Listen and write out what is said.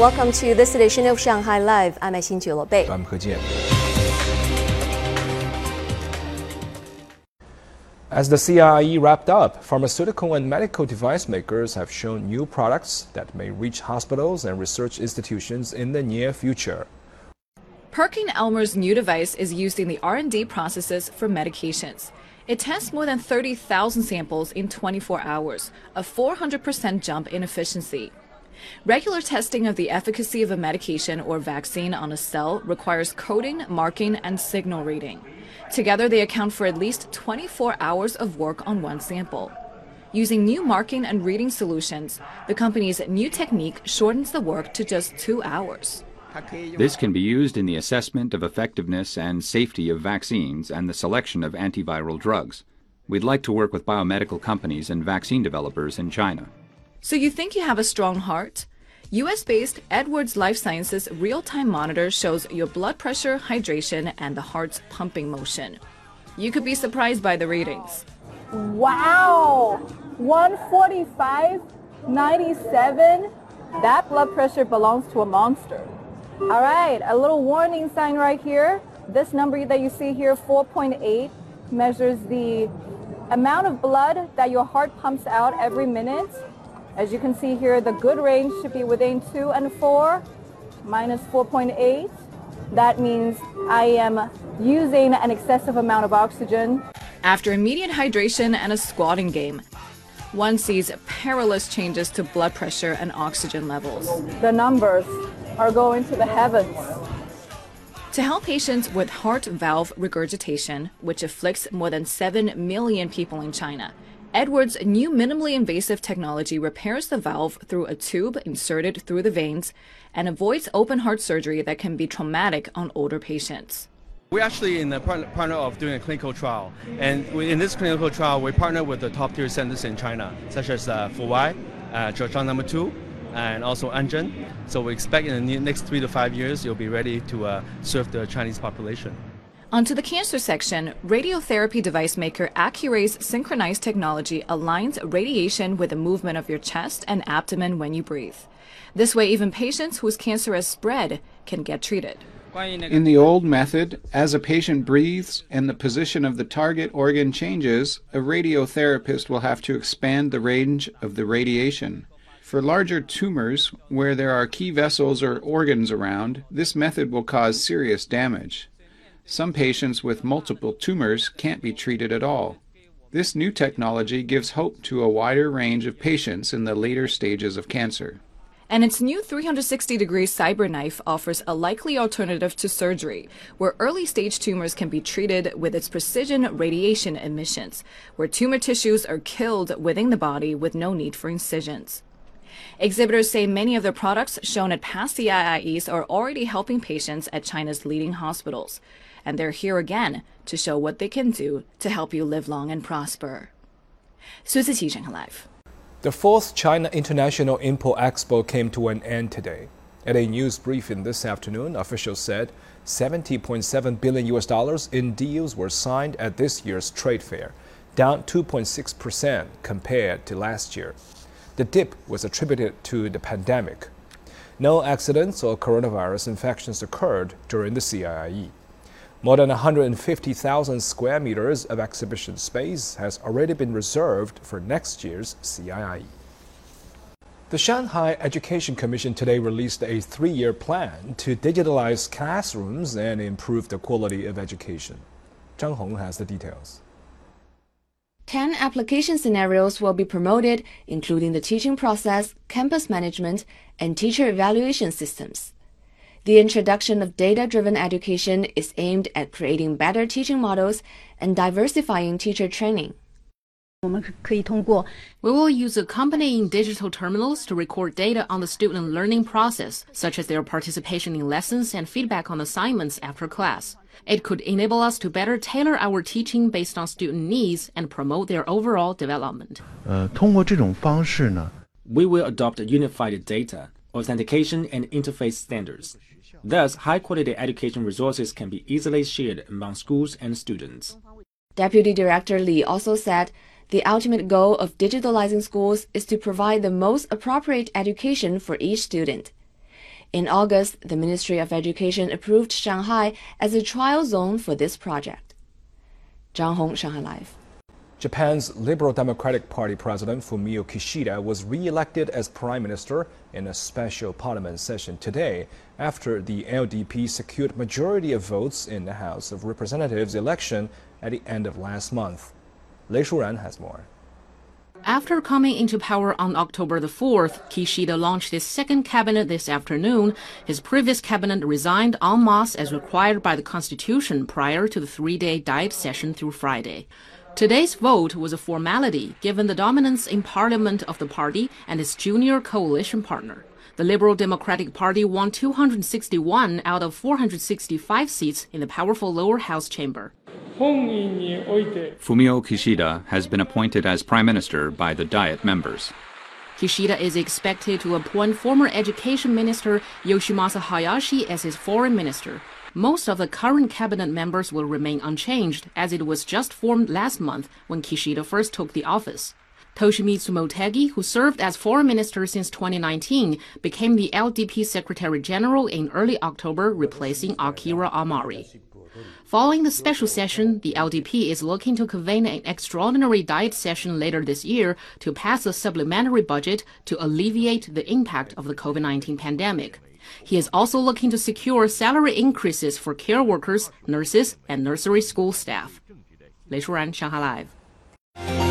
Welcome to this edition of Shanghai Live. I'm Xin Bei. I'm He Jian. As the CIIE wrapped up, pharmaceutical and medical device makers have shown new products that may reach hospitals and research institutions in the near future. PerkinElmer's new device is used in the R&D processes for medications. It tests more than 30,000 samples in 24 hours, a 400% jump in efficiency. Regular testing of the efficacy of a medication or vaccine on a cell requires coating, marking, and signal reading. Together, they account for at least 24 hours of work on one sample. Using new marking and reading solutions, the company's new technique shortens the work to just two hours. This can be used in the assessment of effectiveness and safety of vaccines and the selection of antiviral drugs. We'd like to work with biomedical companies and vaccine developers in China. So you think you have a strong heart? US based Edwards Lifesciences real time monitor shows your blood pressure, hydration, and the heart's pumping motion. You could be surprised by the readings. Wow! 145, 97. That blood pressure belongs to a monster. All right, a little warning sign right here. This number that you see here, 4.8, measures the amount of blood that your heart pumps out every minute as you can see here, the good range should be within 2 and 4, minus 4.8. That means I am using an excessive amount of oxygen. After immediate hydration and a squatting game, one sees perilous changes to blood pressure and oxygen levels. The numbers are going to the heavens. To help patients with heart valve regurgitation, which afflicts more than 7 million people in China, Edwards' new minimally invasive technology repairs the valve through a tube inserted through the veins and avoids open heart surgery that can be traumatic on older patients. We're actually in the partner of doing a clinical trial, and in this clinical trial, we partner with the top tier centers in China, such as uh, Fuwai, uh, Zhejiang Number Two, and also Anzhen. So we expect in the next three to five years, you'll be ready to uh, serve the Chinese population. Onto the cancer section, radiotherapy device maker Accuray's synchronized technology aligns radiation with the movement of your chest and abdomen when you breathe. This way, even patients whose cancer has spread can get treated. In the old method, as a patient breathes and the position of the target organ changes, a radiotherapist will have to expand the range of the radiation. For larger tumors, where there are key vessels or organs around, this method will cause serious damage. Some patients with multiple tumors can't be treated at all. This new technology gives hope to a wider range of patients in the later stages of cancer. And its new 360 degree CyberKnife offers a likely alternative to surgery, where early stage tumors can be treated with its precision radiation emissions, where tumor tissues are killed within the body with no need for incisions. Exhibitors say many of the products shown at past CIIEs are already helping patients at China's leading hospitals and they're here again to show what they can do to help you live long and prosper. Live. The fourth China International Import Expo came to an end today. At a news briefing this afternoon, officials said 70.7 billion US dollars in deals were signed at this year's trade fair, down 2.6% compared to last year. The dip was attributed to the pandemic. No accidents or coronavirus infections occurred during the CIIE. More than 150,000 square meters of exhibition space has already been reserved for next year's CIIE. The Shanghai Education Commission today released a three year plan to digitalize classrooms and improve the quality of education. Zhang Hong has the details. 10 application scenarios will be promoted, including the teaching process, campus management, and teacher evaluation systems. The introduction of data-driven education is aimed at creating better teaching models and diversifying teacher training. We will use accompanying digital terminals to record data on the student learning process, such as their participation in lessons and feedback on assignments after class. It could enable us to better tailor our teaching based on student needs and promote their overall development. Uh, we will adopt unified data, authentication, and interface standards. Thus, high-quality education resources can be easily shared among schools and students. Deputy Director Li also said the ultimate goal of digitalizing schools is to provide the most appropriate education for each student. In August, the Ministry of Education approved Shanghai as a trial zone for this project. Zhang Hong, Shanghai Live. Japan's Liberal Democratic Party President Fumio Kishida was re-elected as prime minister in a special parliament session today after the LDP secured majority of votes in the House of Representatives election at the end of last month. Lei Shuran has more. After coming into power on October the 4th, Kishida launched his second cabinet this afternoon. His previous cabinet resigned en masse as required by the Constitution prior to the three-day diet session through Friday. Today's vote was a formality given the dominance in parliament of the party and its junior coalition partner. The Liberal Democratic Party won 261 out of 465 seats in the powerful lower house chamber. Fumio Kishida has been appointed as prime minister by the Diet members. Kishida is expected to appoint former education minister Yoshimasa Hayashi as his foreign minister. Most of the current cabinet members will remain unchanged, as it was just formed last month when Kishida first took the office. Toshimitsu Motegi, who served as foreign minister since 2019, became the LDP secretary general in early October, replacing Akira Amari. Following the special session, the LDP is looking to convene an extraordinary diet session later this year to pass a supplementary budget to alleviate the impact of the COVID 19 pandemic. He is also looking to secure salary increases for care workers, nurses, and nursery school staff. Lei Shuran, Shanghai Live.